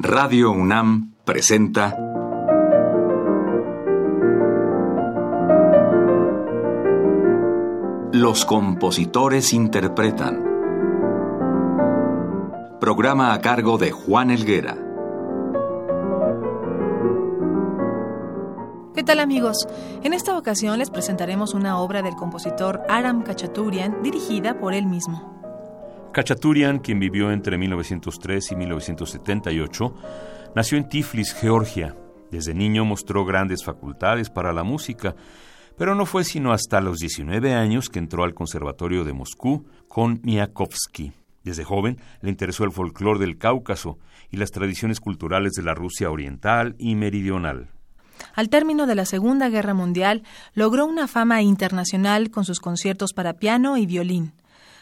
Radio UNAM presenta Los compositores interpretan. Programa a cargo de Juan Elguera. ¿Qué tal amigos? En esta ocasión les presentaremos una obra del compositor Aram Kachaturian dirigida por él mismo. Kachaturian, quien vivió entre 1903 y 1978, nació en Tiflis, Georgia. Desde niño mostró grandes facultades para la música, pero no fue sino hasta los 19 años que entró al Conservatorio de Moscú con Miakovsky. Desde joven le interesó el folclore del Cáucaso y las tradiciones culturales de la Rusia oriental y meridional. Al término de la Segunda Guerra Mundial, logró una fama internacional con sus conciertos para piano y violín.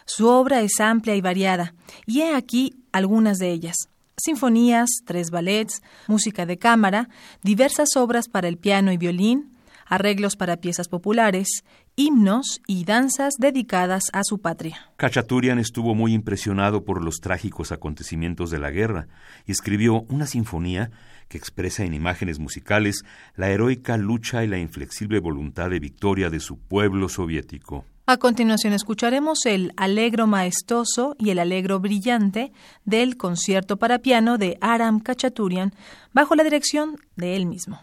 Su obra es amplia y variada, y he aquí algunas de ellas. Sinfonías, tres ballets, música de cámara, diversas obras para el piano y violín, arreglos para piezas populares, himnos y danzas dedicadas a su patria. Kachaturian estuvo muy impresionado por los trágicos acontecimientos de la guerra y escribió una sinfonía que expresa en imágenes musicales la heroica lucha y la inflexible voluntad de victoria de su pueblo soviético. A continuación escucharemos el Alegro maestoso y el Alegro brillante del concierto para piano de Aram Kachaturian bajo la dirección de él mismo.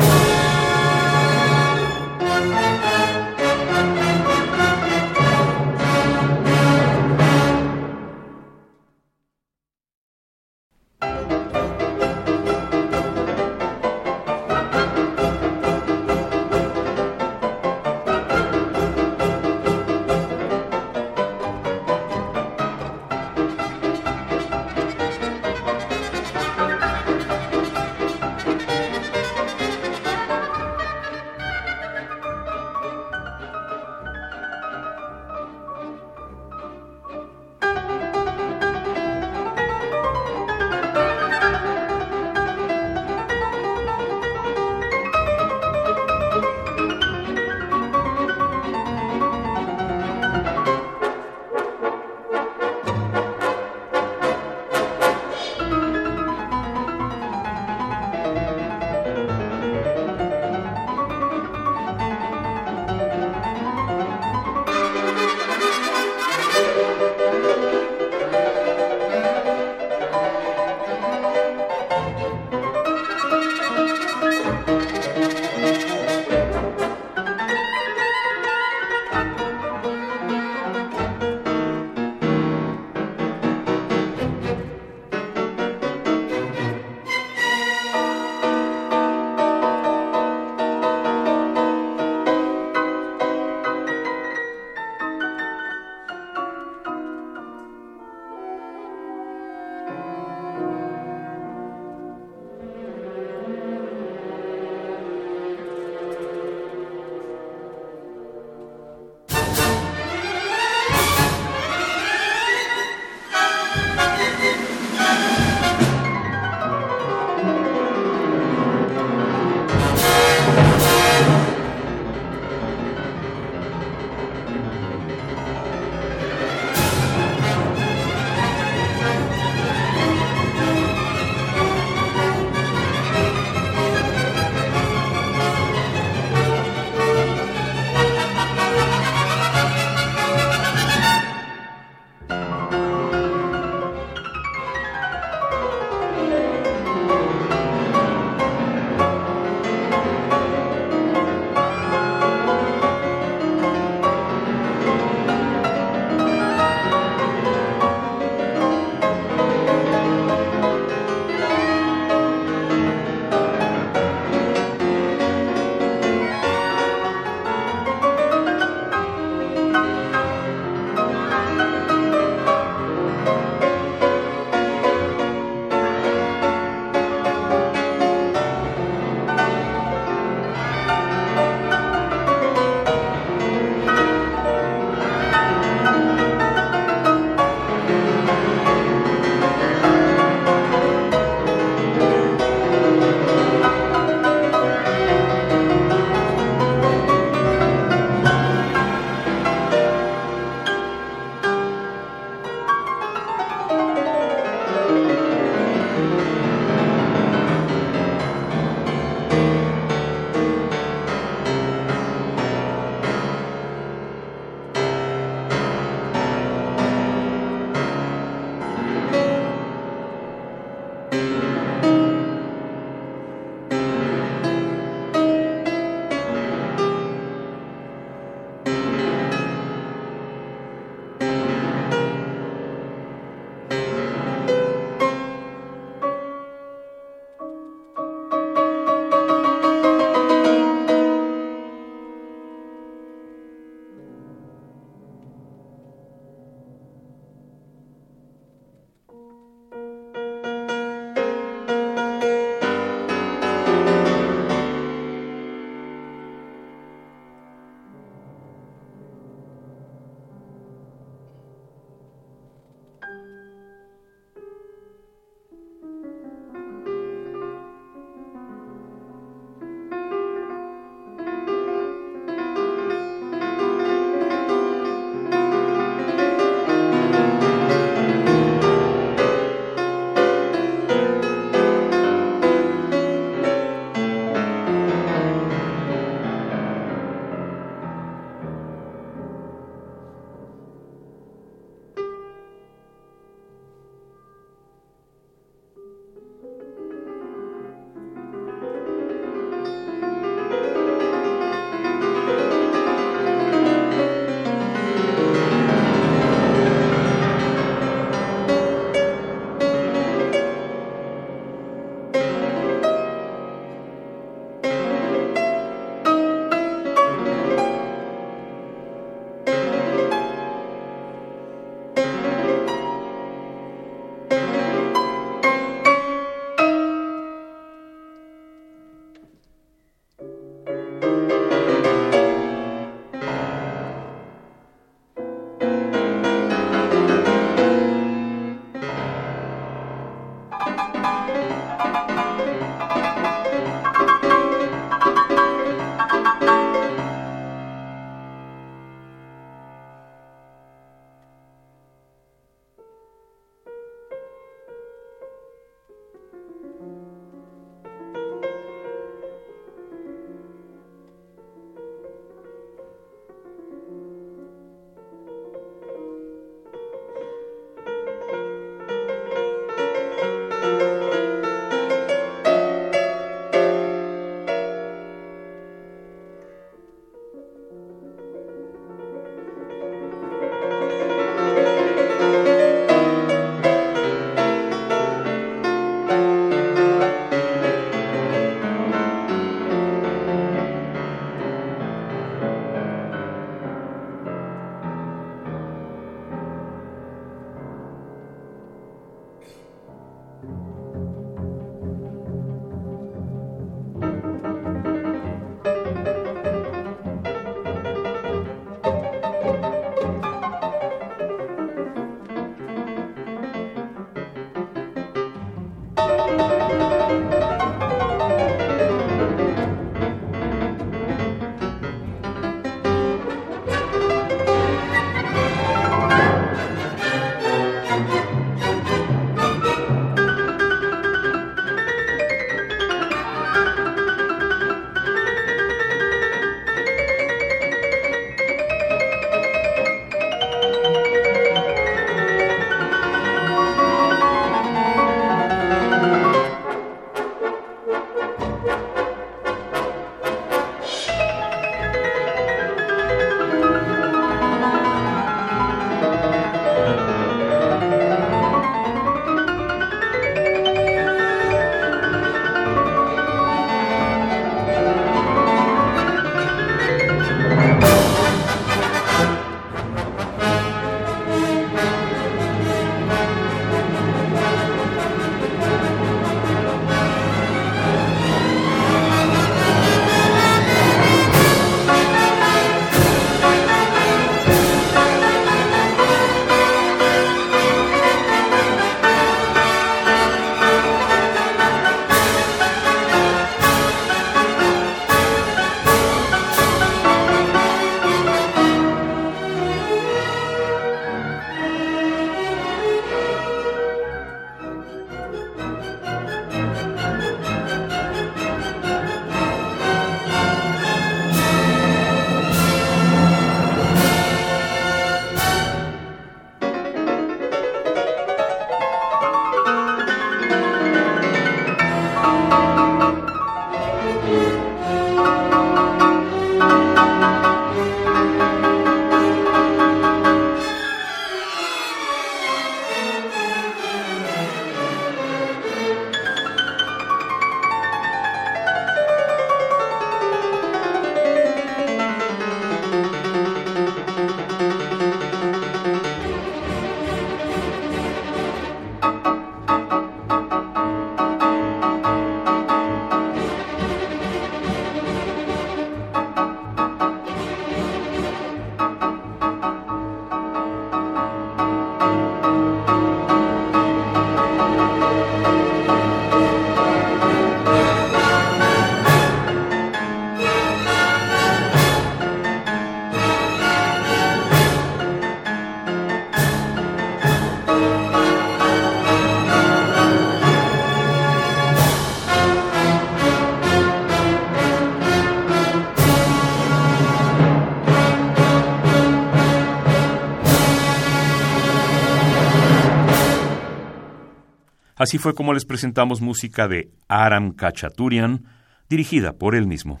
Así fue como les presentamos música de Aram Kachaturian, dirigida por él mismo.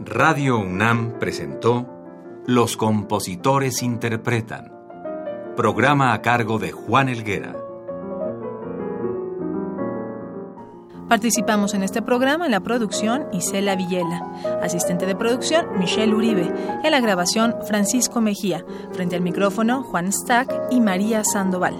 Radio UNAM presentó Los compositores interpretan, programa a cargo de Juan Elguera. Participamos en este programa en la producción Isela Villela, asistente de producción Michelle Uribe, en la grabación Francisco Mejía, frente al micrófono Juan Stack y María Sandoval.